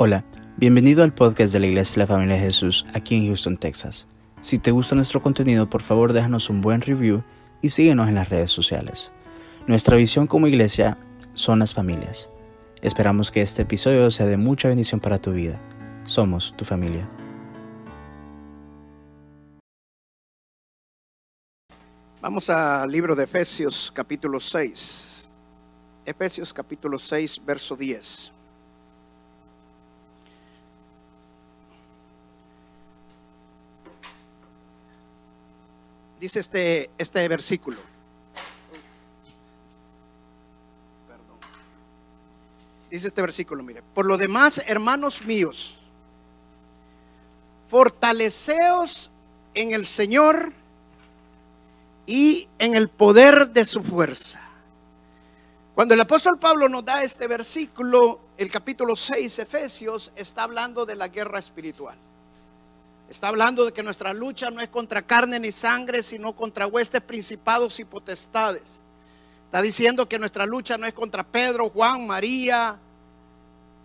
Hola, bienvenido al podcast de la Iglesia de la Familia de Jesús aquí en Houston, Texas. Si te gusta nuestro contenido, por favor déjanos un buen review y síguenos en las redes sociales. Nuestra visión como iglesia son las familias. Esperamos que este episodio sea de mucha bendición para tu vida. Somos tu familia. Vamos al libro de Efesios capítulo 6. Efesios capítulo 6, verso 10. Dice este, este versículo. Perdón. Dice este versículo, mire. Por lo demás, hermanos míos, fortaleceos en el Señor y en el poder de su fuerza. Cuando el apóstol Pablo nos da este versículo, el capítulo 6, Efesios, está hablando de la guerra espiritual. Está hablando de que nuestra lucha no es contra carne ni sangre, sino contra huestes, principados y potestades. Está diciendo que nuestra lucha no es contra Pedro, Juan, María.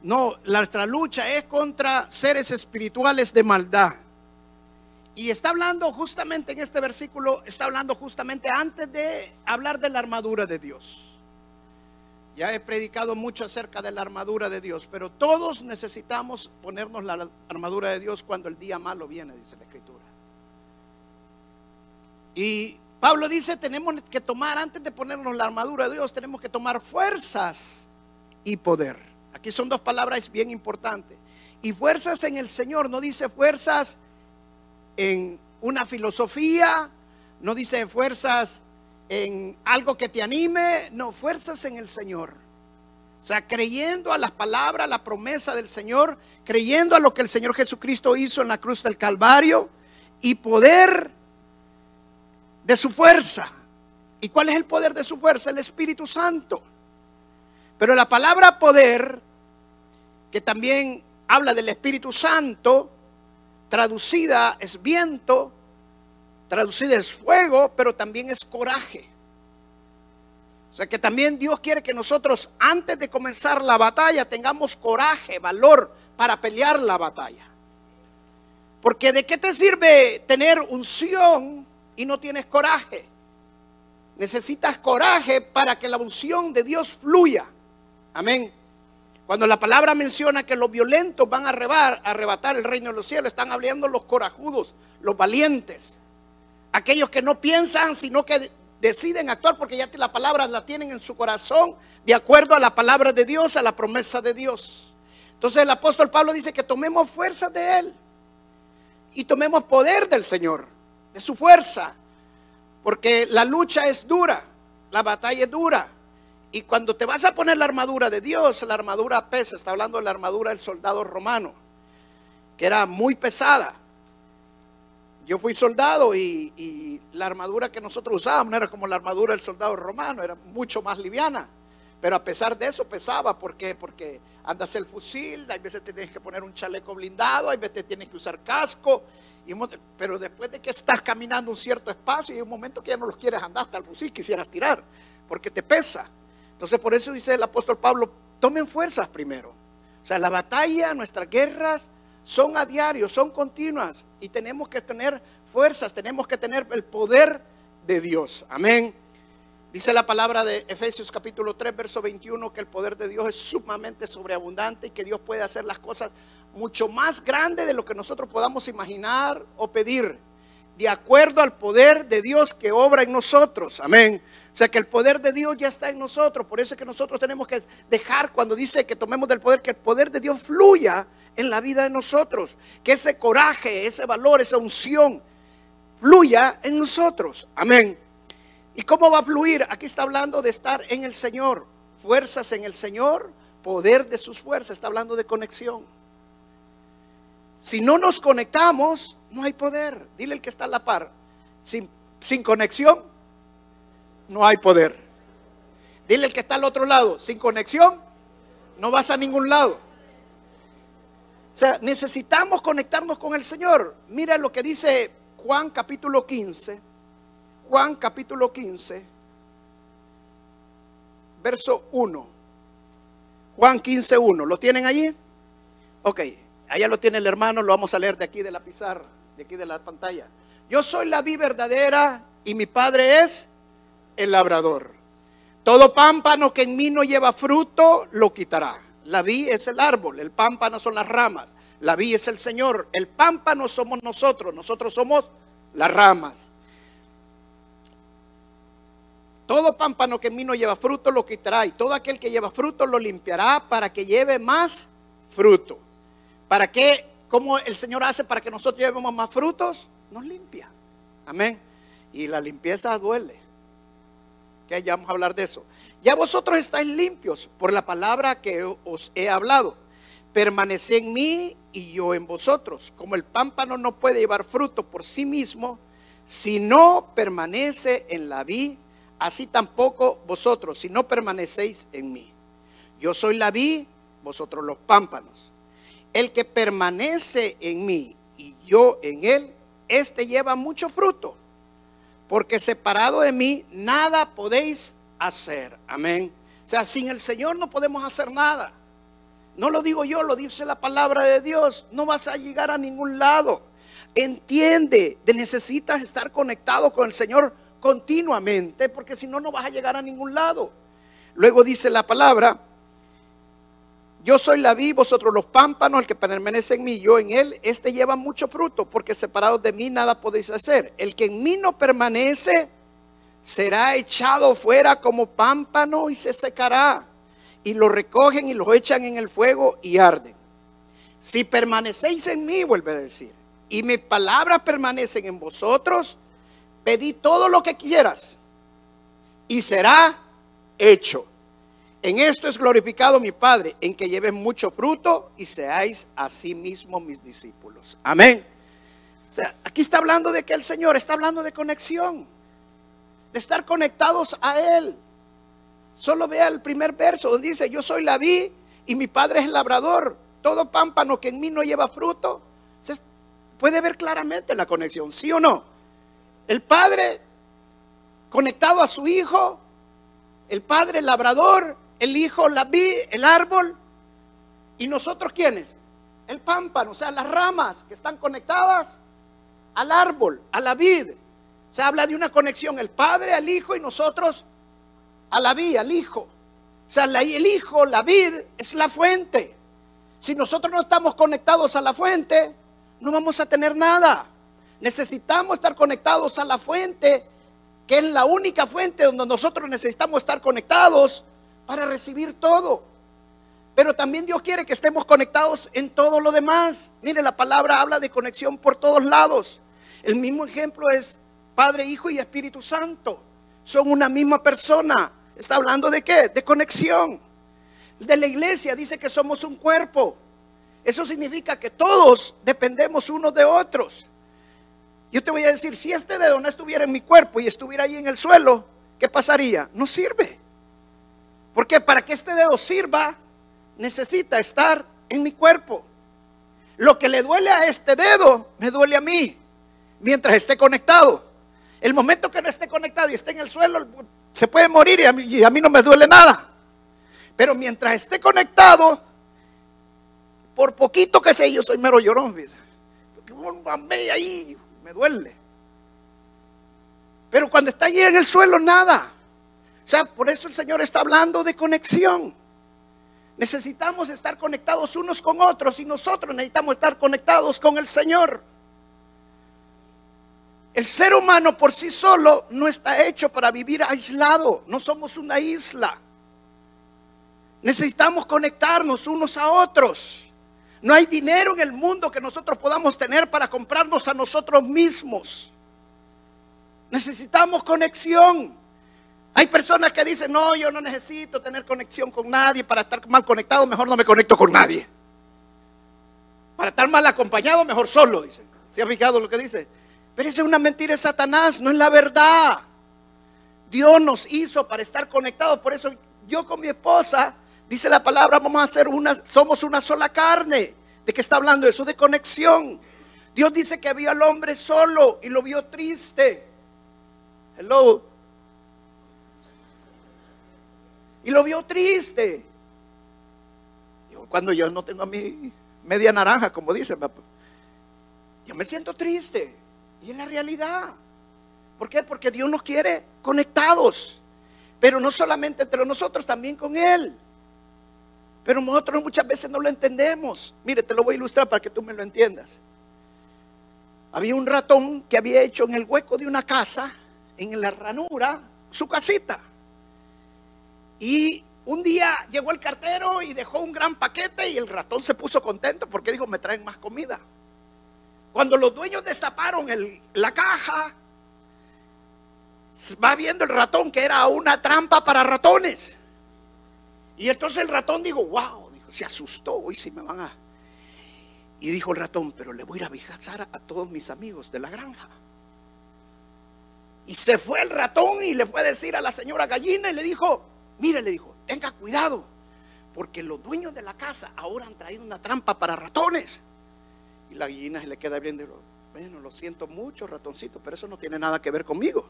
No, nuestra lucha es contra seres espirituales de maldad. Y está hablando justamente en este versículo, está hablando justamente antes de hablar de la armadura de Dios. Ya he predicado mucho acerca de la armadura de Dios, pero todos necesitamos ponernos la armadura de Dios cuando el día malo viene, dice la Escritura. Y Pablo dice, tenemos que tomar, antes de ponernos la armadura de Dios, tenemos que tomar fuerzas y poder. Aquí son dos palabras bien importantes. Y fuerzas en el Señor, no dice fuerzas en una filosofía, no dice fuerzas en algo que te anime, no, fuerzas en el Señor. O sea, creyendo a las palabras, la promesa del Señor, creyendo a lo que el Señor Jesucristo hizo en la cruz del Calvario y poder de su fuerza. ¿Y cuál es el poder de su fuerza? El Espíritu Santo. Pero la palabra poder, que también habla del Espíritu Santo, traducida es viento, traducida es fuego, pero también es coraje. O sea que también Dios quiere que nosotros antes de comenzar la batalla tengamos coraje, valor para pelear la batalla. Porque de qué te sirve tener unción y no tienes coraje? Necesitas coraje para que la unción de Dios fluya. Amén. Cuando la palabra menciona que los violentos van a arrebatar el reino de los cielos, están hablando los corajudos, los valientes, aquellos que no piensan, sino que deciden actuar porque ya la palabra la tienen en su corazón, de acuerdo a la palabra de Dios, a la promesa de Dios. Entonces el apóstol Pablo dice que tomemos fuerza de Él y tomemos poder del Señor, de su fuerza, porque la lucha es dura, la batalla es dura. Y cuando te vas a poner la armadura de Dios, la armadura pesa, está hablando de la armadura del soldado romano, que era muy pesada. Yo fui soldado y, la armadura que nosotros usábamos no era como la armadura del soldado romano, era mucho más liviana. Pero a pesar de eso pesaba, ¿por qué? Porque andas el fusil, hay veces tienes que poner un chaleco blindado, hay veces tienes que usar casco, pero después de que estás caminando un cierto espacio, hay un momento que ya no los quieres andar hasta el fusil, quisieras tirar, porque te pesa. Entonces por eso dice el apóstol Pablo, tomen fuerzas primero. O sea, la batalla, nuestras guerras son a diario, son continuas y tenemos que tener fuerzas, tenemos que tener el poder de Dios. Amén. Dice la palabra de Efesios capítulo 3, verso 21, que el poder de Dios es sumamente sobreabundante y que Dios puede hacer las cosas mucho más grandes de lo que nosotros podamos imaginar o pedir de acuerdo al poder de Dios que obra en nosotros. Amén. O sea que el poder de Dios ya está en nosotros. Por eso es que nosotros tenemos que dejar cuando dice que tomemos del poder, que el poder de Dios fluya en la vida de nosotros. Que ese coraje, ese valor, esa unción fluya en nosotros. Amén. ¿Y cómo va a fluir? Aquí está hablando de estar en el Señor. Fuerzas en el Señor, poder de sus fuerzas. Está hablando de conexión. Si no nos conectamos, no hay poder. Dile el que está a la par. Sin, sin conexión, no hay poder. Dile el que está al otro lado. Sin conexión, no vas a ningún lado. O sea, necesitamos conectarnos con el Señor. Mira lo que dice Juan capítulo 15. Juan capítulo 15, verso 1. Juan 15, 1. ¿Lo tienen allí? Ok, allá lo tiene el hermano, lo vamos a leer de aquí de la pizarra, de aquí de la pantalla. Yo soy la vi verdadera y mi padre es el labrador. Todo pámpano que en mí no lleva fruto, lo quitará. La vi es el árbol, el pámpano son las ramas. La vi es el Señor, el pámpano somos nosotros, nosotros somos las ramas. Todo pámpano que en mí no lleva fruto lo quitará y todo aquel que lleva fruto lo limpiará para que lleve más fruto. ¿Para qué? ¿Cómo el Señor hace para que nosotros llevemos más frutos? Nos limpia. Amén. Y la limpieza duele. Que ya vamos a hablar de eso. Ya vosotros estáis limpios por la palabra que os he hablado. Permanece en mí y yo en vosotros. Como el pámpano no puede llevar fruto por sí mismo, si no permanece en la vid, así tampoco vosotros, si no permanecéis en mí. Yo soy la vid, vosotros los pámpanos. El que permanece en mí y yo en él, este lleva mucho fruto, porque separado de mí nada podéis hacer. Amén. O sea, sin el Señor no podemos hacer nada. No lo digo yo, lo dice la palabra de Dios. No vas a llegar a ningún lado. Entiende, de necesitas estar conectado con el Señor continuamente, porque si no, no vas a llegar a ningún lado. Luego dice la palabra, yo soy la vid, vosotros los pámpanos, el que permanece en mí, yo en él, este lleva mucho fruto, porque separados de mí nada podéis hacer. El que en mí no permanece será echado fuera como pámpano y se secará. Y lo recogen y lo echan en el fuego y arden. Si permanecéis en mí, vuelve a decir, y mis palabras permanecen en vosotros, pedid todo lo que quieras y será hecho. En esto es glorificado mi Padre, en que lleven mucho fruto y seáis así mismo mis discípulos. Amén. O sea, aquí está hablando de que el Señor está hablando de conexión, de estar conectados a Él. Solo vea el primer verso donde dice, yo soy la vid y mi Padre es el labrador. Todo pámpano que en mí no lleva fruto, se puede ver claramente la conexión, ¿sí o no? El Padre conectado a su Hijo, el Padre labrador, el hijo, la vid, el árbol. ¿Y nosotros quiénes? El pámpano, o sea, las ramas que están conectadas al árbol, a la vid. Se habla de una conexión, el padre al hijo y nosotros a la vid, al hijo. O sea, el hijo, la vid, es la fuente. Si nosotros no estamos conectados a la fuente, no vamos a tener nada. Necesitamos estar conectados a la fuente, que es la única fuente donde nosotros necesitamos estar conectados para recibir todo. Pero también Dios quiere que estemos conectados en todo lo demás. Mire, la palabra habla de conexión por todos lados. El mismo ejemplo es Padre, Hijo y Espíritu Santo. Son una misma persona. Está hablando de qué? De conexión. De la iglesia dice que somos un cuerpo. Eso significa que todos dependemos unos de otros. Yo te voy a decir, si este dedo no estuviera en mi cuerpo y estuviera ahí en el suelo, ¿qué pasaría? No sirve. Porque para que este dedo sirva, necesita estar en mi cuerpo. Lo que le duele a este dedo, me duele a mí, mientras esté conectado. El momento que no esté conectado y esté en el suelo, se puede morir y a mí, no me duele nada. Pero mientras esté conectado, por poquito que sea, yo soy mero llorón. Porque un ahí me duele. Pero cuando está allí en el suelo, nada. O sea, por eso el Señor está hablando de conexión. Necesitamos estar conectados unos con otros y nosotros necesitamos estar conectados con el Señor. El ser humano por sí solo no está hecho para vivir aislado. No somos una isla. Necesitamos conectarnos unos a otros. No hay dinero en el mundo que nosotros podamos tener para comprarnos a nosotros mismos. Necesitamos conexión. Hay personas que dicen, no, yo no necesito tener conexión con nadie para estar mal conectado, mejor no me conecto con nadie. Para estar mal acompañado, mejor solo, dicen. ¿Se ha fijado lo que dice? Pero esa es una mentira de Satanás, no es la verdad. Dios nos hizo para estar conectados, por eso yo con mi esposa, dice la palabra, vamos a hacer una, somos una sola carne. ¿De qué está hablando eso? De conexión. Dios dice que había al hombre solo y lo vio triste. Hello. Y lo vio triste. Cuando yo no tengo a mi media naranja, como dicen. Yo me siento triste. Y es la realidad. ¿Por qué? Porque Dios nos quiere conectados. Pero no solamente entre nosotros, también con Él. Pero nosotros muchas veces no lo entendemos. Mire, te lo voy a ilustrar para que tú me lo entiendas. Había un ratón que había hecho en el hueco de una casa, en la ranura, su casita. Y un día llegó el cartero y dejó un gran paquete y el ratón se puso contento porque dijo, me traen más comida. Cuando los dueños destaparon la caja, va viendo el ratón que era una trampa para ratones. Y entonces el ratón dijo, wow, dijo, se asustó, hoy sí me van a... Y dijo el ratón, pero le voy a ir a avisar a todos mis amigos de la granja. Y se fue el ratón y le fue a decir a la señora gallina y le dijo, mire, le dijo, tenga cuidado, porque los dueños de la casa ahora han traído una trampa para ratones. Y la gallina se le queda viendo, bueno, lo siento mucho, ratoncito, pero eso no tiene nada que ver conmigo.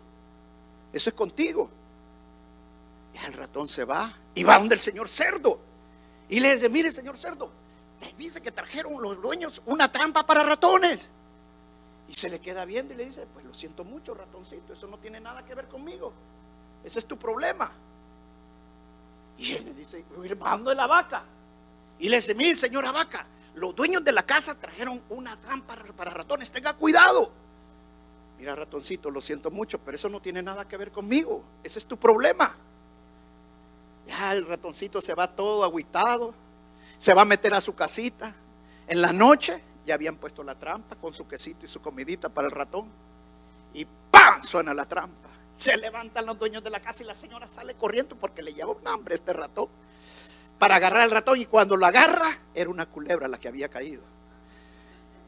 Eso es contigo. Y el ratón se va y va donde el señor cerdo. Y le dice, mire señor cerdo, te dice que trajeron los dueños una trampa para ratones. Y se le queda viendo y le dice, pues lo siento mucho, ratoncito, eso no tiene nada que ver conmigo. Ese es tu problema. Y él le dice, va de la vaca. Y le dice, mire señora vaca, los dueños de la casa trajeron una trampa para ratones, tenga cuidado. Mira ratoncito, lo siento mucho, pero eso no tiene nada que ver conmigo. Ese es tu problema. Ya el ratoncito se va todo aguitado, se va a meter a su casita. En la noche ya habían puesto la trampa con su quesito y su comidita para el ratón. Y ¡pam! suena la trampa. Se levantan los dueños de la casa y la señora sale corriendo porque le lleva un hambre este ratón para agarrar al ratón. Y cuando lo agarra, era una culebra la que había caído.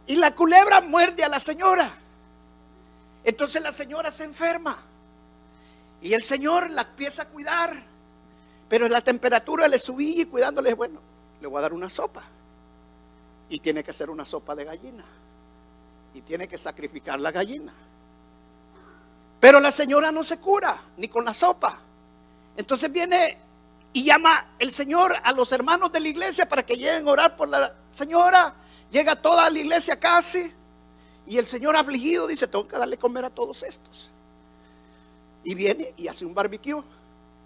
Y la culebra muerde a la señora. Entonces la señora se enferma. Y el Señor la empieza a cuidar. Pero la temperatura le subía y cuidándole, bueno, le voy a dar una sopa. Y tiene que ser una sopa de gallina. Y tiene que sacrificar la gallina. Pero la señora no se cura, ni con la sopa. Entonces viene y llama el Señor a los hermanos de la iglesia para que lleguen a orar por la señora. Llega toda la iglesia casi. Y el Señor afligido dice, tengo que darle comer a todos estos. Y viene y hace un barbecue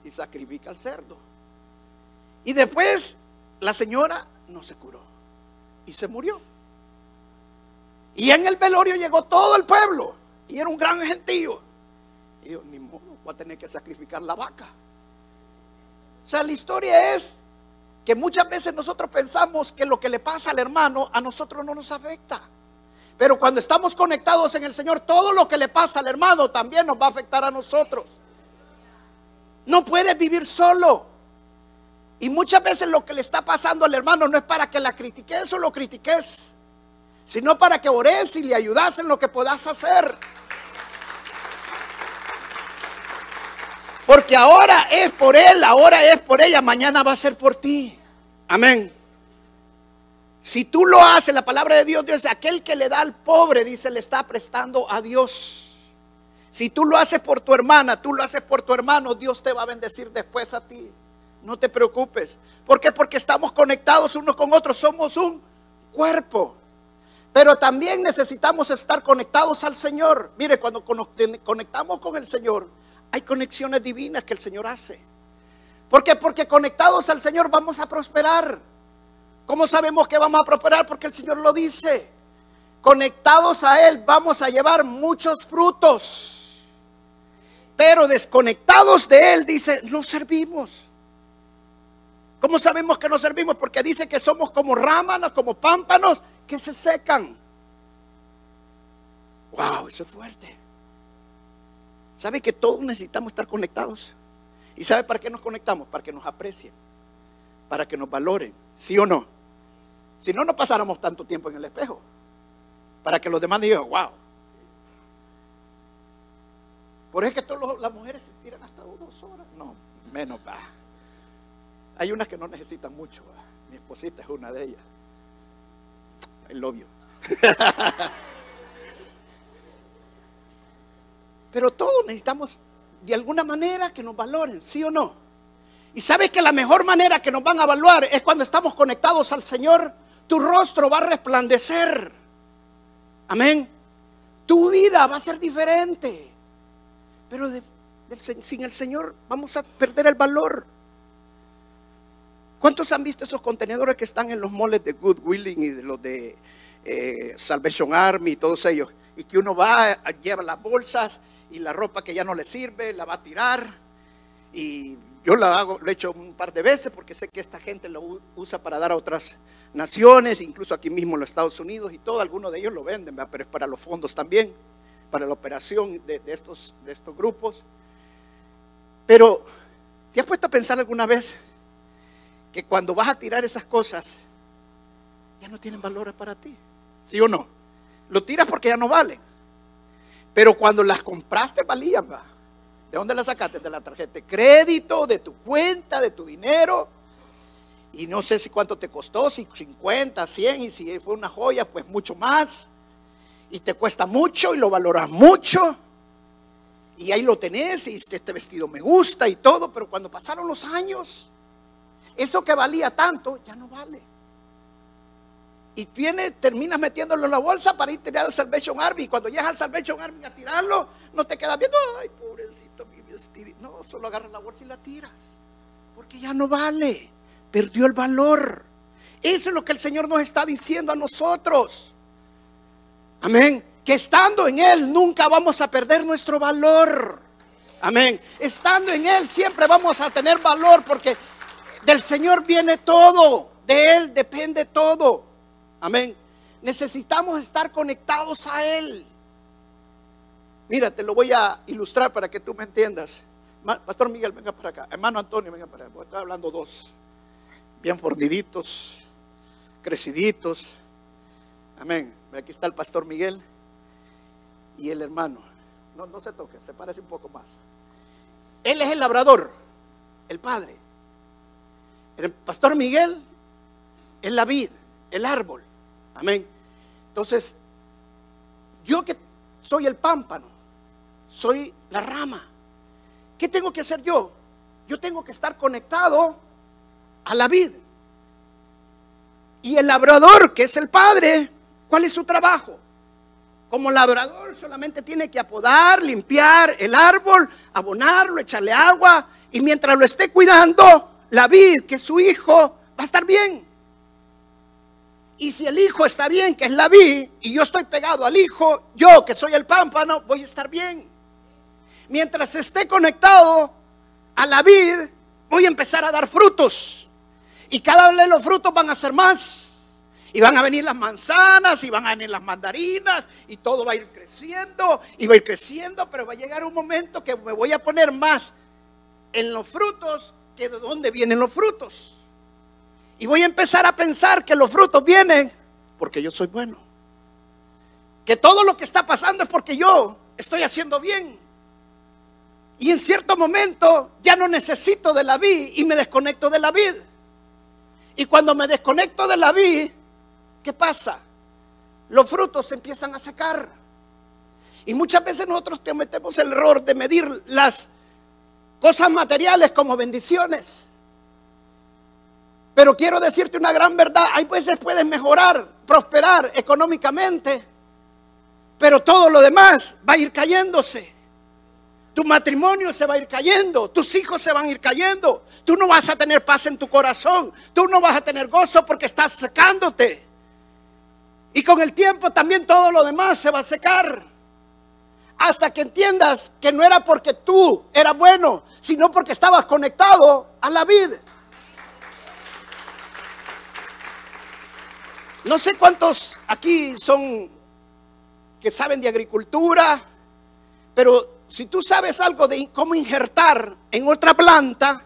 y sacrifica al cerdo. Y después la señora no se curó y se murió. Y en el velorio llegó todo el pueblo y era un gran gentío. Y yo, ni modo, voy a tener que sacrificar la vaca. O sea, la historia es que muchas veces nosotros pensamos que lo que le pasa al hermano a nosotros no nos afecta. Pero cuando estamos conectados en el Señor, todo lo que le pasa al hermano también nos va a afectar a nosotros. No puedes vivir solo. Y muchas veces lo que le está pasando al hermano no es para que la critiques o lo critiques, sino para que ores y le ayudas en lo que puedas hacer. Porque ahora es por él, ahora es por ella, mañana va a ser por ti. Amén. Si tú lo haces, la palabra de Dios dice, aquel que le da al pobre, dice, le está prestando a Dios. Si tú lo haces por tu hermana, tú lo haces por tu hermano, Dios te va a bendecir después a ti. No te preocupes. ¿Por qué? Porque estamos conectados unos con otros, somos un cuerpo. Pero también necesitamos estar conectados al Señor. Mire, cuando conectamos con el Señor, hay conexiones divinas que el Señor hace. ¿Por qué? Porque conectados al Señor vamos a prosperar. ¿Cómo sabemos que vamos a prosperar? Porque el Señor lo dice. Conectados a Él vamos a llevar muchos frutos. Pero desconectados de Él, dice, no servimos. ¿Cómo sabemos que no servimos? Porque dice que somos como rámanos, como pámpanos que se secan. Wow, eso es fuerte. ¿Sabe que todos necesitamos estar conectados? ¿Y sabe para qué nos conectamos? Para que nos aprecien, para que nos valoren, ¿sí o no? Si no, no pasáramos tanto tiempo en el espejo, para que los demás digan, wow. Por eso es que todas las mujeres se tiran hasta dos horas. No, menos va. Hay unas que no necesitan mucho. Mi esposita es una de ellas. El novio. Pero todos necesitamos de alguna manera que nos valoren, ¿sí o no? Y sabes que la mejor manera que nos van a evaluar es cuando estamos conectados al Señor Tu rostro va a resplandecer. Amén. Tu vida va a ser diferente. Pero sin el Señor vamos a perder el valor. ¿Cuántos han visto esos contenedores que están en los moles de Goodwilling y de los de eh, Salvation Army y todos ellos? Y que uno va, lleva las bolsas y la ropa que ya no le sirve, la va a tirar. Y yo lo hago, lo he hecho un par de veces porque sé que esta gente lo usa para dar a otras naciones, incluso aquí mismo en los Estados Unidos y todo. Algunos de ellos lo venden, pero es para los fondos también, para la operación de, estos, de estos grupos. Pero, ¿te has puesto a pensar alguna vez que cuando vas a tirar esas cosas, ya no tienen valor para ti? ¿Sí o no? Lo tiras porque ya no valen. Pero cuando las compraste valían, ¿va? ¿De dónde las sacaste? De la tarjeta de crédito, de tu cuenta, de tu dinero. Y no sé si cuánto te costó, si 50, 100, y si fue una joya, pues mucho más. Y te cuesta mucho y lo valoras mucho. Y ahí lo tenés y este, este vestido me gusta y todo, pero cuando pasaron los años, eso que valía tanto ya no vale y tiene, terminas metiéndolo en la bolsa para ir a tirar al Salvation Army. Y cuando llegas al Salvation Army a tirarlo, no te quedas viendo, ay, pobrecito mi vestido. No, solo agarras la bolsa y la tiras. Porque ya no vale. Perdió el valor. Eso es lo que el Señor nos está diciendo a nosotros. Amén. Que estando en Él nunca vamos a perder nuestro valor. Amén. Estando en Él siempre vamos a tener valor porque del Señor viene todo. De Él depende todo. Amén. Necesitamos estar conectados a Él. Mira, te lo voy a ilustrar para que tú me entiendas. Pastor Miguel, venga para acá. Hermano Antonio, venga para acá. Estoy hablando dos. Bien forniditos, creciditos. Amén. Aquí está el Pastor Miguel y el hermano. No, no se toquen, se parece un poco más. Él es el labrador, el padre. El Pastor Miguel es la vid, el árbol. Amén. Entonces, yo que soy el pámpano, soy la rama. ¿Qué tengo que hacer yo? Yo tengo que estar conectado a la vid. Y el labrador, que es el padre, ¿cuál es su trabajo? Como labrador solamente tiene que apodar, limpiar el árbol, abonarlo, echarle agua. Y mientras lo esté cuidando, la vid, que es su hijo, va a estar bien. Y si el hijo está bien, que es la vid, y yo estoy pegado al hijo, yo que soy el pámpano, voy a estar bien. Mientras esté conectado a la vid, voy a empezar a dar frutos. Y cada vez los frutos van a ser más. Y van a venir las manzanas, y van a venir las mandarinas, y todo va a ir creciendo, y va a ir creciendo, pero va a llegar un momento que me voy a poner más en los frutos que de dónde vienen los frutos. Y voy a empezar a pensar que los frutos vienen porque yo soy bueno. Que todo lo que está pasando es porque yo estoy haciendo bien. Y en cierto momento ya no necesito de la vid y me desconecto de la vid. Y cuando me desconecto de la vid, ¿qué pasa? Los frutos se empiezan a secar. Y muchas veces nosotros cometemos el error de medir las cosas materiales como bendiciones. Pero quiero decirte una gran verdad. Hay veces puedes mejorar, prosperar económicamente. Pero todo lo demás va a ir cayéndose. Tu matrimonio se va a ir cayendo. Tus hijos se van a ir cayendo. Tú no vas a tener paz en tu corazón. Tú no vas a tener gozo porque estás secándote. Y con el tiempo también todo lo demás se va a secar. Hasta que entiendas que no era porque tú eras bueno, sino porque estabas conectado a la vida. No sé cuántos aquí son que saben de agricultura, pero si tú sabes algo de cómo injertar en otra planta,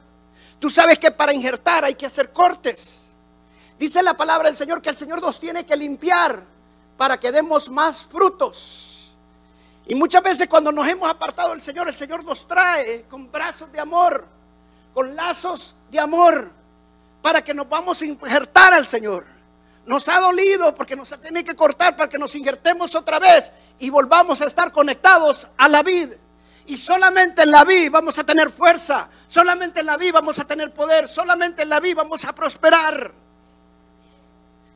tú sabes que para injertar hay que hacer cortes. Dice la palabra del Señor que el Señor nos tiene que limpiar para que demos más frutos. Y muchas veces cuando nos hemos apartado del Señor, el Señor nos trae con brazos de amor, con lazos de amor, para que nos vamos a injertar al Señor. Nos ha dolido porque nos tiene que cortar para que nos injertemos otra vez y volvamos a estar conectados a la vida. Y solamente en la vida vamos a tener fuerza, solamente en la vida vamos a tener poder, solamente en la vida vamos a prosperar.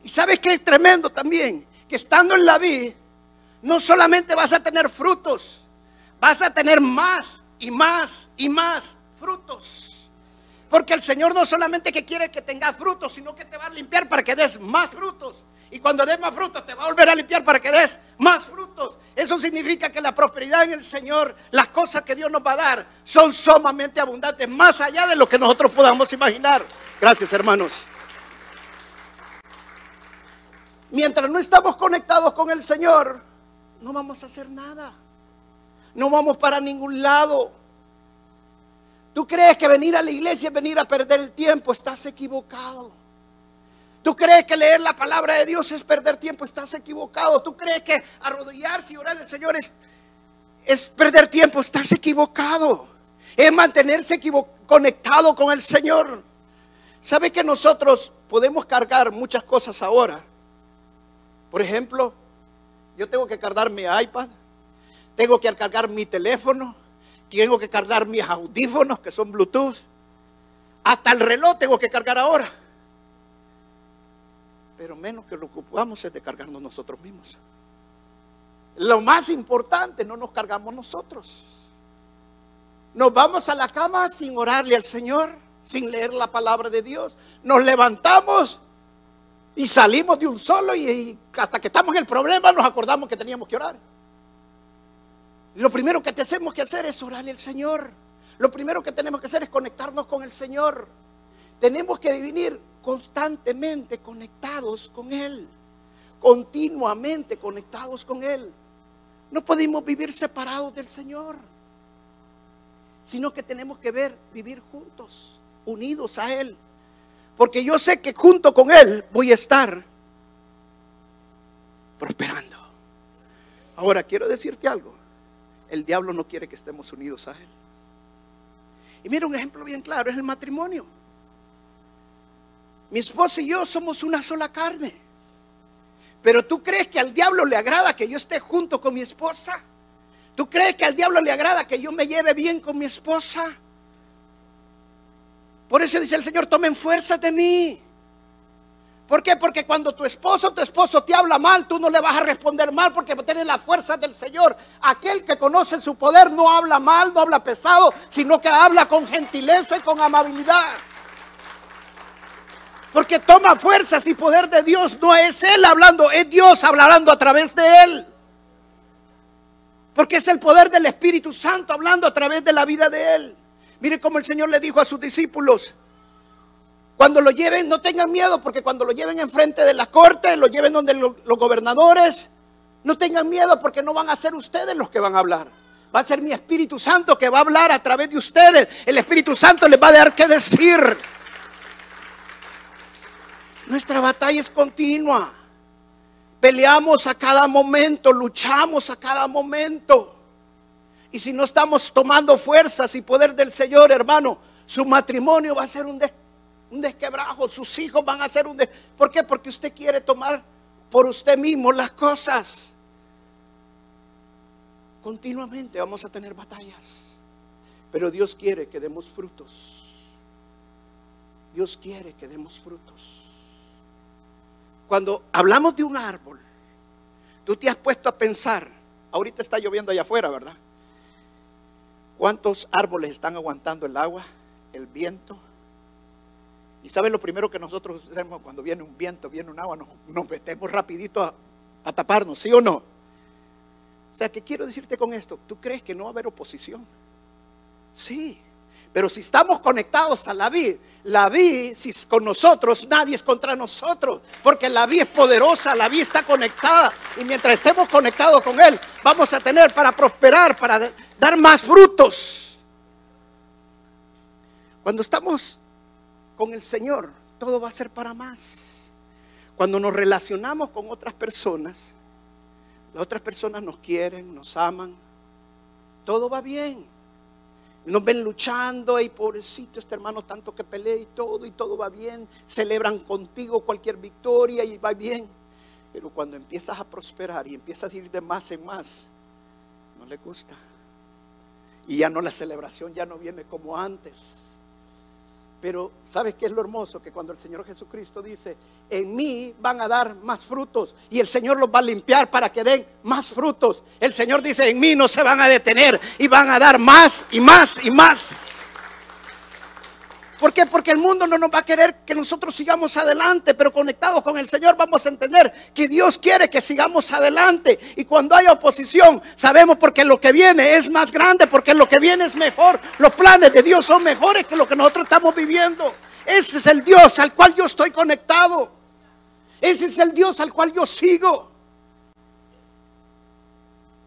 Y sabes que es tremendo también, que estando en la vid, no solamente vas a tener frutos, vas a tener más y más y más frutos. Porque el Señor no solamente que quiere que tengas frutos, sino que te va a limpiar para que des más frutos. Y cuando des más frutos, te va a volver a limpiar para que des más frutos. Eso significa que la prosperidad en el Señor, las cosas que Dios nos va a dar, son sumamente abundantes, más allá de lo que nosotros podamos imaginar. Gracias, hermanos. Mientras no estamos conectados con el Señor, no vamos a hacer nada. No vamos para ningún lado. Tú crees que venir a la iglesia es venir a perder el tiempo. Estás equivocado. Tú crees que leer la palabra de Dios es perder tiempo. Estás equivocado. Tú crees que arrodillarse y orar al Señor es, es perder tiempo. Estás equivocado. Es mantenerse conectado con el Señor. ¿Sabe que nosotros podemos cargar muchas cosas ahora? Por ejemplo, yo tengo que cargar mi iPad, tengo que cargar mi teléfono, tengo que cargar mis audífonos que son Bluetooth, hasta el reloj tengo que cargar ahora. Pero menos que lo ocupamos es de cargarnos nosotros mismos. Lo más importante, no nos cargamos nosotros. Nos vamos a la cama sin orarle al Señor, sin leer la palabra de Dios. Nos levantamos y salimos de un solo y, hasta que estamos en el problema nos acordamos que teníamos que orar. Lo primero que tenemos que hacer es orarle al Señor. Lo primero que tenemos que hacer es conectarnos con el Señor. Tenemos que vivir constantemente conectados con Él. Continuamente conectados con Él. No podemos vivir separados del Señor. Sino que tenemos que ver, vivir juntos, unidos a Él. Porque yo sé que junto con Él voy a estar prosperando. Ahora, quiero decirte algo. El diablo no quiere que estemos unidos a Él. Y mira un ejemplo bien claro, es el matrimonio. Mi esposa y yo somos una sola carne. Pero tú crees que al diablo le agrada que yo esté junto con mi esposa. ¿Tú crees que al diablo le agrada que yo me lleve bien con mi esposa? Por eso dice el Señor, tomen fuerzas de mí. ¿Por qué? Porque cuando tu esposo tu esposo te habla mal, tú no le vas a responder mal porque tienes las fuerzas del Señor. Aquel que conoce su poder no habla mal, no habla pesado, sino que habla con gentileza y con amabilidad. Porque toma fuerzas y poder de Dios. No es Él hablando, es Dios hablando a través de Él. Porque es el poder del Espíritu Santo hablando a través de la vida de Él. Mire cómo el Señor le dijo a sus discípulos, cuando lo lleven, no tengan miedo, porque cuando lo lleven enfrente de la corte, lo lleven donde los, gobernadores, no tengan miedo porque no van a ser ustedes los que van a hablar. Va a ser mi Espíritu Santo que va a hablar a través de ustedes. El Espíritu Santo les va a dar que decir. Nuestra batalla es continua. Peleamos a cada momento, luchamos a cada momento. Y si no estamos tomando fuerzas y poder del Señor, hermano, su matrimonio va a ser un, un desquebrajo, sus hijos van a ser un des ¿Por qué? Porque usted quiere tomar por usted mismo las cosas. Continuamente vamos a tener batallas. Pero Dios quiere que demos frutos. Dios quiere que demos frutos. Cuando hablamos de un árbol, tú te has puesto a pensar, ahorita está lloviendo allá afuera, ¿verdad? ¿Cuántos árboles están aguantando el agua, el viento? Y sabes lo primero que nosotros hacemos cuando viene un viento, viene un agua, nos, metemos rapidito a, taparnos, ¿sí o no? O sea, ¿qué quiero decirte con esto? ¿Tú crees que no va a haber oposición? Sí. Pero si estamos conectados a la vida, la vida, si es con nosotros, nadie es contra nosotros. Porque la vida es poderosa, la vida está conectada. Y mientras estemos conectados con Él, vamos a tener para prosperar, para dar más frutos. Cuando estamos con el Señor, todo va a ser para más. Cuando nos relacionamos con otras personas, las otras personas nos quieren, nos aman, todo va bien. Nos ven luchando, y pobrecito este hermano, tanto que pelea y todo, y todo va bien. Celebran contigo cualquier victoria y va bien. Pero cuando empiezas a prosperar y empiezas a ir de más en más, no le gusta. Y ya no la celebración ya no viene como antes. Pero ¿sabes qué es lo hermoso? Que cuando el Señor Jesucristo dice, en mí van a dar más frutos y el Señor los va a limpiar para que den más frutos. El Señor dice, en mí no se van a detener y van a dar más y más y más. ¿Por qué? Porque el mundo no nos va a querer que nosotros sigamos adelante, pero conectados con el Señor vamos a entender que Dios quiere que sigamos adelante. Y cuando hay oposición, sabemos porque lo que viene es más grande, porque lo que viene es mejor. Los planes de Dios son mejores que lo que nosotros estamos viviendo. Ese es el Dios al cual yo estoy conectado. Ese es el Dios al cual yo sigo.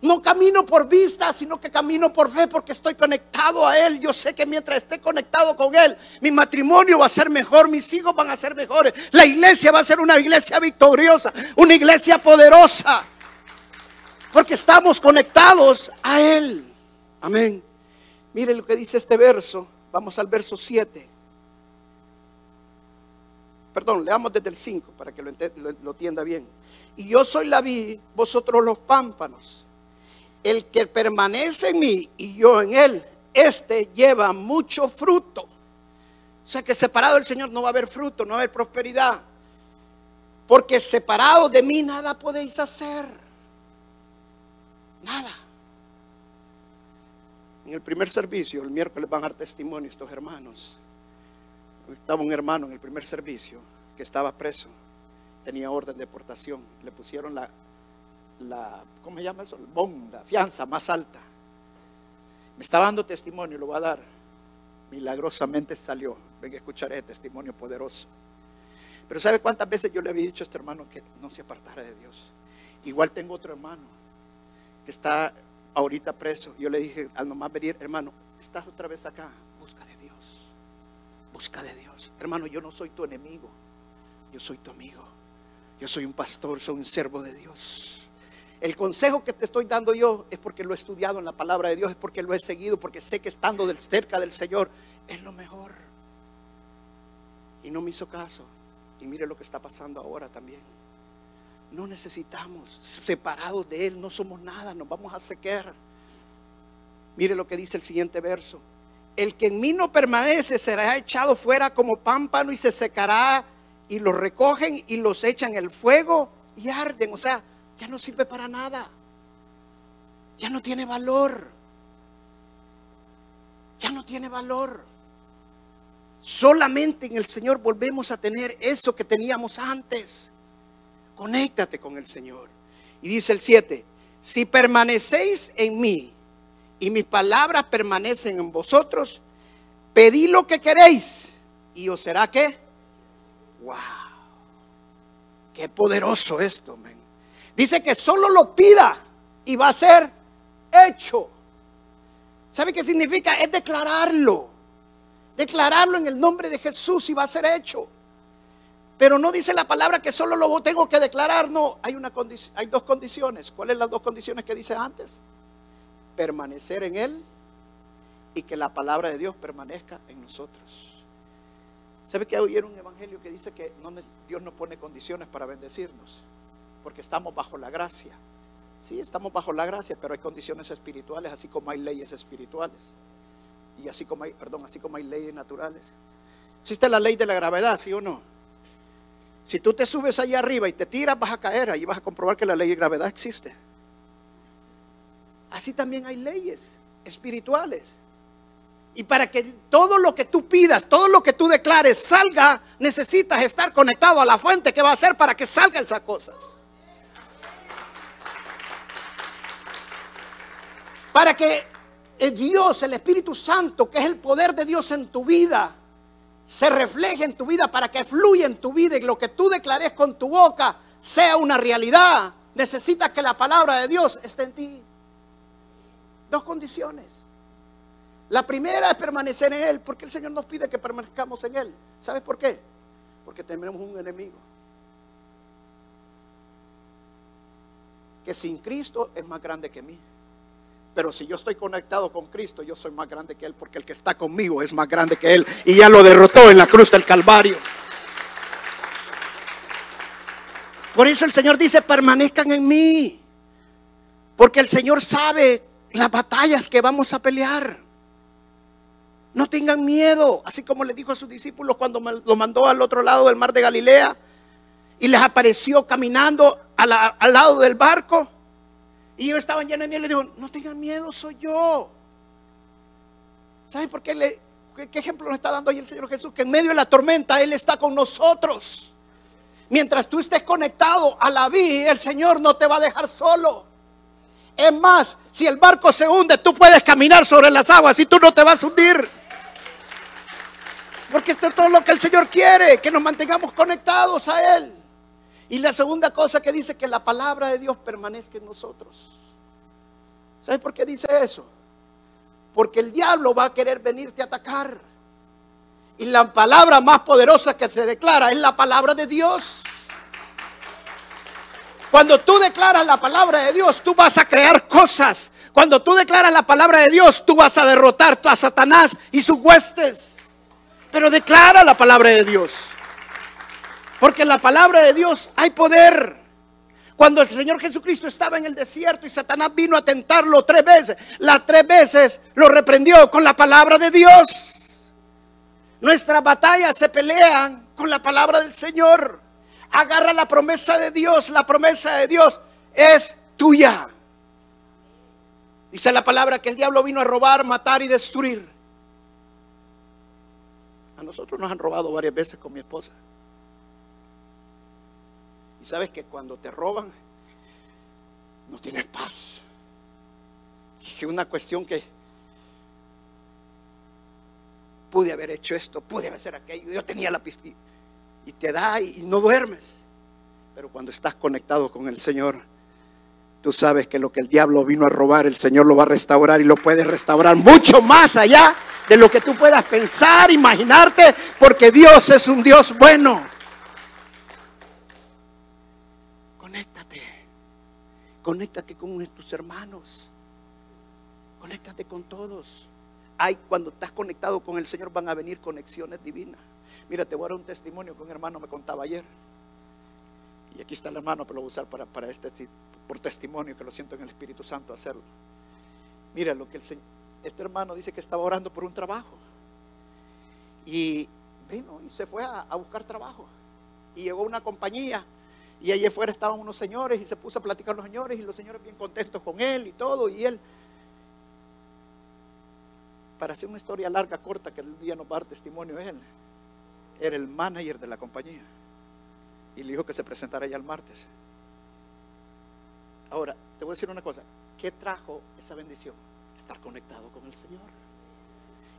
No camino por vista, sino que camino por fe porque estoy conectado a Él. Yo sé que mientras esté conectado con Él, mi matrimonio va a ser mejor, mis hijos van a ser mejores. La iglesia va a ser una iglesia victoriosa, una iglesia poderosa. Porque estamos conectados a Él. Amén. Mire lo que dice este verso. Vamos al verso 7. Perdón, leamos desde el 5 para que lo, entienda bien. Y yo soy la vid, vosotros los pámpanos. El que permanece en mí y yo en él, este lleva mucho fruto. O sea que separado del Señor no va a haber fruto, no va a haber prosperidad. Porque separado de mí nada podéis hacer. Nada. En el primer servicio, el miércoles van a dar testimonio estos hermanos. Estaba un hermano en el primer servicio que estaba preso, tenía orden de deportación. Le pusieron la la, ¿cómo se llama eso? La fianza más alta. Me estaba dando testimonio, lo voy a dar. Milagrosamente salió. Venga a escuchar testimonio poderoso. Pero ¿sabe cuántas veces yo le había dicho a este hermano que no se apartara de Dios? Igual tengo otro hermano que está ahorita preso. Yo le dije al nomás venir, hermano, estás otra vez acá, busca de Dios. Busca de Dios. Hermano, yo no soy tu enemigo, yo soy tu amigo. Yo soy un pastor, soy un servo de Dios. El consejo que te estoy dando yo es porque lo he estudiado en la palabra de Dios, es porque lo he seguido, porque sé que estando cerca del Señor es lo mejor. Y no me hizo caso. Y mire lo que está pasando ahora también. No necesitamos, separados de Él, no somos nada, nos vamos a sequer. Mire lo que dice el siguiente verso. El que en mí no permanece será echado fuera como pámpano y se secará y los recogen y los echan el fuego y arden. O sea, ya no sirve para nada. Ya no tiene valor. Ya no tiene valor. Solamente en el Señor volvemos a tener eso que teníamos antes. Conéctate con el Señor. Y dice el 7, si permanecéis en mí y mis palabras permanecen en vosotros, pedid lo que queréis y os será que, wow, qué poderoso esto, men. Dice que solo lo pida y va a ser hecho. ¿Sabe qué significa? Es declararlo. Declararlo en el nombre de Jesús y va a ser hecho. Pero no dice la palabra que solo lo tengo que declarar. No, hay, una hay dos condiciones. ¿Cuáles las dos condiciones que dice antes? Permanecer en Él y que la palabra de Dios permanezca en nosotros. ¿Sabe que oyeron un evangelio que dice que Dios no pone condiciones para bendecirnos? Porque estamos bajo la gracia. Sí, estamos bajo la gracia, pero hay condiciones espirituales, así como hay leyes espirituales. Y así como hay, perdón, así como hay leyes naturales. Existe la ley de la gravedad, ¿sí o no? Si tú te subes allá arriba y te tiras, vas a caer, ahí vas a comprobar que la ley de gravedad existe. Así también hay leyes espirituales. Y para que todo lo que tú pidas, todo lo que tú declares salga, necesitas estar conectado a la fuente que va a hacer para que salgan esas cosas. Para que el Dios, el Espíritu Santo, que es el poder de Dios en tu vida, se refleje en tu vida, para que fluya en tu vida y lo que tú declares con tu boca sea una realidad, necesitas que la palabra de Dios esté en ti. Dos condiciones. La primera es permanecer en Él, porque el Señor nos pide que permanezcamos en Él. ¿Sabes por qué? Porque tenemos un enemigo. Que sin Cristo es más grande que mí. Pero si yo estoy conectado con Cristo, yo soy más grande que Él, porque el que está conmigo es más grande que Él. Y ya lo derrotó en la cruz del Calvario. Por eso el Señor dice, permanezcan en mí. Porque el Señor sabe las batallas que vamos a pelear. No tengan miedo, así como le dijo a sus discípulos cuando lo mandó al otro lado del mar de Galilea y les apareció caminando al lado del barco. Y ellos estaban llenos de miedo y le dijo, no tengan miedo, soy yo. ¿Saben por qué, le, qué, ejemplo nos está dando ahí el Señor Jesús? Que en medio de la tormenta Él está con nosotros. Mientras tú estés conectado a la vida, el Señor no te va a dejar solo. Es más, si el barco se hunde, tú puedes caminar sobre las aguas y tú no te vas a hundir. Porque esto es todo lo que el Señor quiere, que nos mantengamos conectados a Él. Y la segunda cosa que dice que la palabra de Dios permanezca en nosotros. ¿Sabes por qué dice eso? Porque el diablo va a querer venirte a atacar. Y la palabra más poderosa que se declara es la palabra de Dios. Cuando tú declaras la palabra de Dios, tú vas a crear cosas. Cuando tú declaras la palabra de Dios, tú vas a derrotar a Satanás y sus huestes. Pero declara la palabra de Dios. Porque en la palabra de Dios hay poder. Cuando el Señor Jesucristo estaba en el desierto y Satanás vino a tentarlo tres veces, las tres veces lo reprendió con la palabra de Dios. Nuestras batallas se pelean con la palabra del Señor. Agarra la promesa de Dios. La promesa de Dios es tuya. Dice la palabra que el diablo vino a robar, matar y destruir. A nosotros nos han robado varias veces con mi esposa. Y sabes que cuando te roban, no tienes paz. Es una cuestión que pude haber hecho esto, pude hacer aquello. Yo tenía la pistola y te da y no duermes. Pero cuando estás conectado con el Señor, tú sabes que lo que el diablo vino a robar, el Señor lo va a restaurar y lo puede restaurar mucho más allá de lo que tú puedas pensar, imaginarte, porque Dios es un Dios bueno. Conéctate con tus hermanos. Conéctate con todos. Hay, cuando estás conectado con el Señor van a venir conexiones divinas. Mira, te voy a dar un testimonio que un hermano me contaba ayer. Y aquí está el hermano, pero lo voy a usar para, para este por testimonio, que lo siento en el Espíritu Santo hacerlo. Mira lo que el este hermano dice que estaba orando por un trabajo. Y vino y se fue a, a buscar trabajo. Y llegó una compañía y allí afuera estaban unos señores y se puso a platicar los señores y los señores bien contentos con él y todo. Y él, para hacer una historia larga, corta, que el día nos va a dar testimonio, él era el manager de la compañía. Y le dijo que se presentara ya el martes. Ahora, te voy a decir una cosa. ¿Qué trajo esa bendición? Estar conectado con el Señor.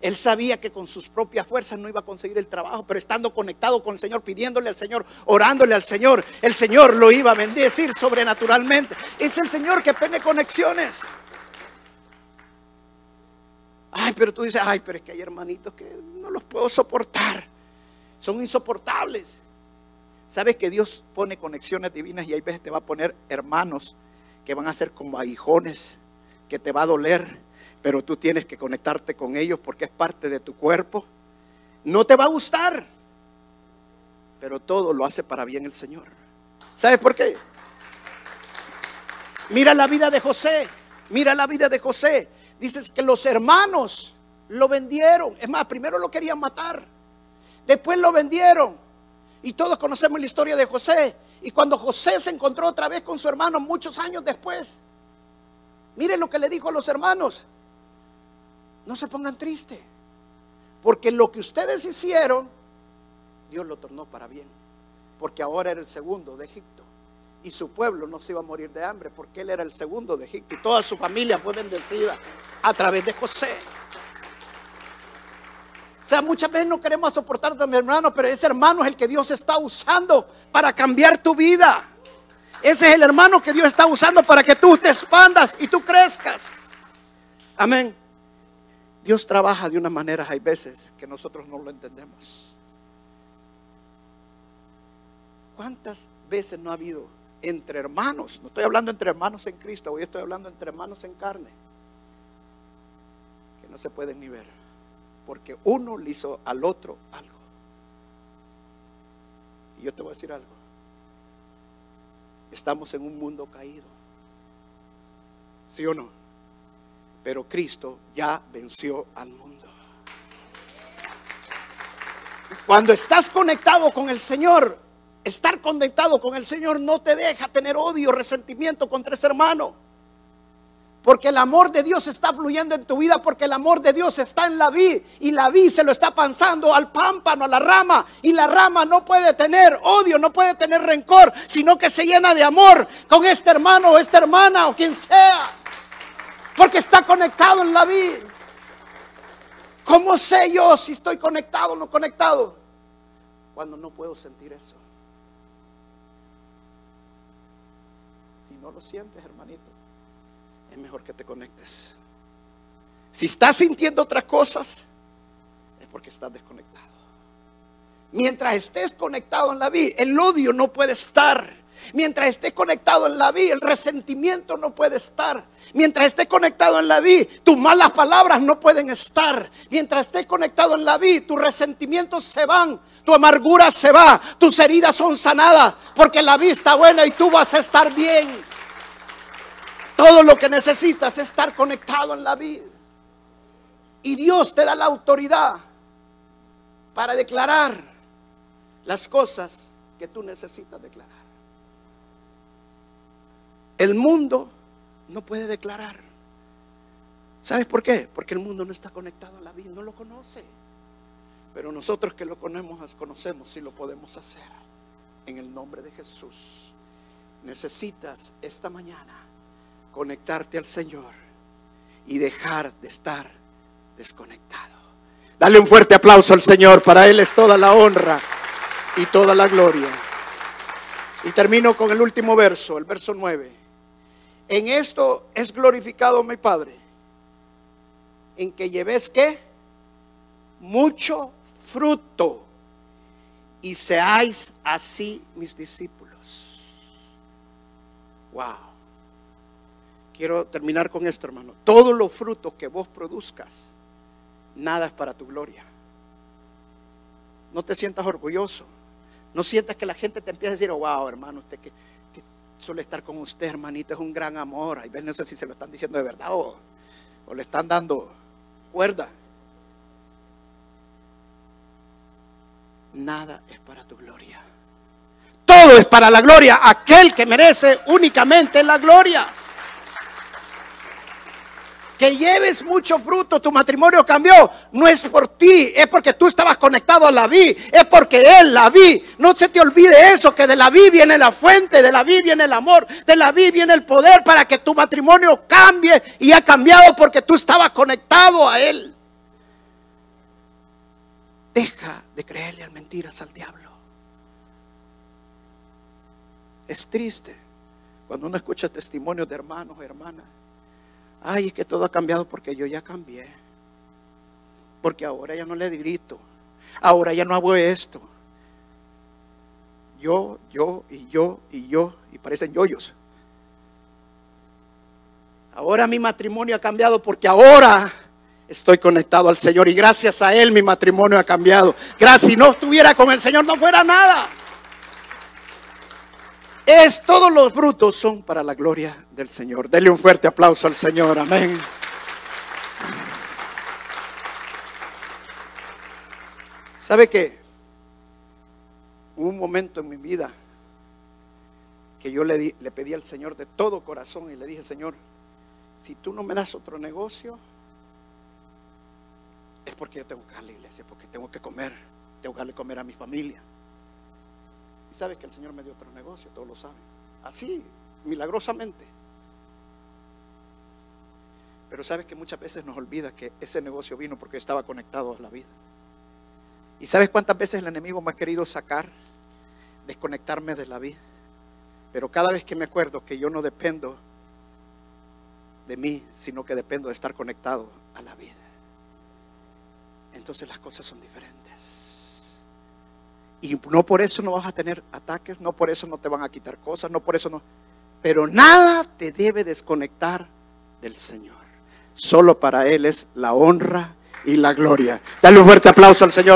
Él sabía que con sus propias fuerzas no iba a conseguir el trabajo, pero estando conectado con el Señor, pidiéndole al Señor, orándole al Señor, el Señor lo iba a bendecir sobrenaturalmente. Es el Señor que pone conexiones. Ay, pero tú dices, ay, pero es que hay hermanitos que no los puedo soportar. Son insoportables. Sabes que Dios pone conexiones divinas y hay veces te va a poner hermanos que van a ser como aguijones, que te va a doler pero tú tienes que conectarte con ellos porque es parte de tu cuerpo. No te va a gustar, pero todo lo hace para bien el Señor. ¿Sabes por qué? Mira la vida de José, mira la vida de José. Dices que los hermanos lo vendieron. Es más, primero lo querían matar, después lo vendieron. Y todos conocemos la historia de José. Y cuando José se encontró otra vez con su hermano muchos años después, mire lo que le dijo a los hermanos no se pongan tristes. Porque lo que ustedes hicieron, Dios lo tornó para bien. Porque ahora era el segundo de Egipto. Y su pueblo no se iba a morir de hambre porque él era el segundo de Egipto. Y toda su familia fue bendecida a través de José. O sea, muchas veces no queremos soportar a mi hermano, pero ese hermano es el que Dios está usando para cambiar tu vida. Ese es el hermano que Dios está usando para que tú te expandas y tú crezcas. Amén. Dios trabaja de una manera, hay veces que nosotros no lo entendemos. ¿Cuántas veces no ha habido entre hermanos? No estoy hablando entre hermanos en Cristo, hoy estoy hablando entre hermanos en carne, que no se pueden ni ver, porque uno le hizo al otro algo. Y yo te voy a decir algo. Estamos en un mundo caído. ¿Sí o no? Pero Cristo ya venció al mundo. Cuando estás conectado con el Señor, estar conectado con el Señor no te deja tener odio, resentimiento contra ese hermano. Porque el amor de Dios está fluyendo en tu vida, porque el amor de Dios está en la vid y la vid se lo está pasando al pámpano, a la rama, y la rama no puede tener odio, no puede tener rencor, sino que se llena de amor con este hermano o esta hermana o quien sea, porque está conectado en la vid. ¿Cómo sé yo si estoy conectado o no conectado? Cuando no puedo sentir eso. Si no lo sientes, hermanito es mejor que te conectes. Si estás sintiendo otras cosas, es porque estás desconectado. Mientras estés conectado en la vida, el odio no puede estar. Mientras estés conectado en la vida, el resentimiento no puede estar. Mientras estés conectado en la vida, tus malas palabras no pueden estar. Mientras estés conectado en la vida, tus resentimientos se van, tu amargura se va, tus heridas son sanadas, porque la vida está buena y tú vas a estar bien. Todo lo que necesitas es estar conectado en la vida. Y Dios te da la autoridad para declarar las cosas que tú necesitas declarar. El mundo no puede declarar. ¿Sabes por qué? Porque el mundo no está conectado a la vida, no lo conoce. Pero nosotros que lo conocemos, conocemos si lo podemos hacer. En el nombre de Jesús. Necesitas esta mañana conectarte al Señor y dejar de estar desconectado. Dale un fuerte aplauso al Señor, para Él es toda la honra y toda la gloria. Y termino con el último verso, el verso 9. En esto es glorificado mi Padre, en que lleves que mucho fruto y seáis así mis discípulos. Wow. Quiero terminar con esto, hermano. Todos los frutos que vos produzcas, nada es para tu gloria. No te sientas orgulloso. No sientas que la gente te empiece a decir, oh, wow, hermano, usted que, suele estar con usted, hermanito, es un gran amor. Ahí no sé si se lo están diciendo de verdad o le están dando cuerda. Nada es para tu gloria. Todo es para la gloria. Aquel que merece únicamente la gloria que lleves mucho fruto, tu matrimonio cambió, no es por ti, es porque tú estabas conectado a la vi, es porque Él la vi. No se te olvide eso, que de la vi viene la fuente, de la vi viene el amor, de la vi viene el poder para que tu matrimonio cambie y ha cambiado porque tú estabas conectado a Él. Deja de creerle a mentiras al diablo. Es triste cuando uno escucha testimonios de hermanos hermanas Ay, es que todo ha cambiado porque yo ya cambié. Porque ahora ya no le grito. Ahora ya no hago esto. Yo, yo y yo y yo. Y parecen yoyos. Ahora mi matrimonio ha cambiado porque ahora estoy conectado al Señor. Y gracias a Él mi matrimonio ha cambiado. Gracias. Si no estuviera con el Señor no fuera nada. Es todos los frutos son para la gloria del Señor. Dele un fuerte aplauso al Señor. Amén. ¿Sabe qué? Hubo un momento en mi vida que yo le, le pedí al Señor de todo corazón y le dije, Señor, si tú no me das otro negocio, es porque yo tengo que ir a la iglesia, porque tengo que comer, tengo que darle comer a mi familia. Y sabes que el Señor me dio otro negocio, todos lo saben. Así, milagrosamente. Pero sabes que muchas veces nos olvida que ese negocio vino porque estaba conectado a la vida. ¿Y sabes cuántas veces el enemigo me ha querido sacar, desconectarme de la vida? Pero cada vez que me acuerdo que yo no dependo de mí, sino que dependo de estar conectado a la vida, entonces las cosas son diferentes. Y no por eso no vas a tener ataques, no por eso no te van a quitar cosas, no por eso no. Pero nada te debe desconectar del Señor. Solo para Él es la honra y la gloria. Dale un fuerte aplauso al Señor.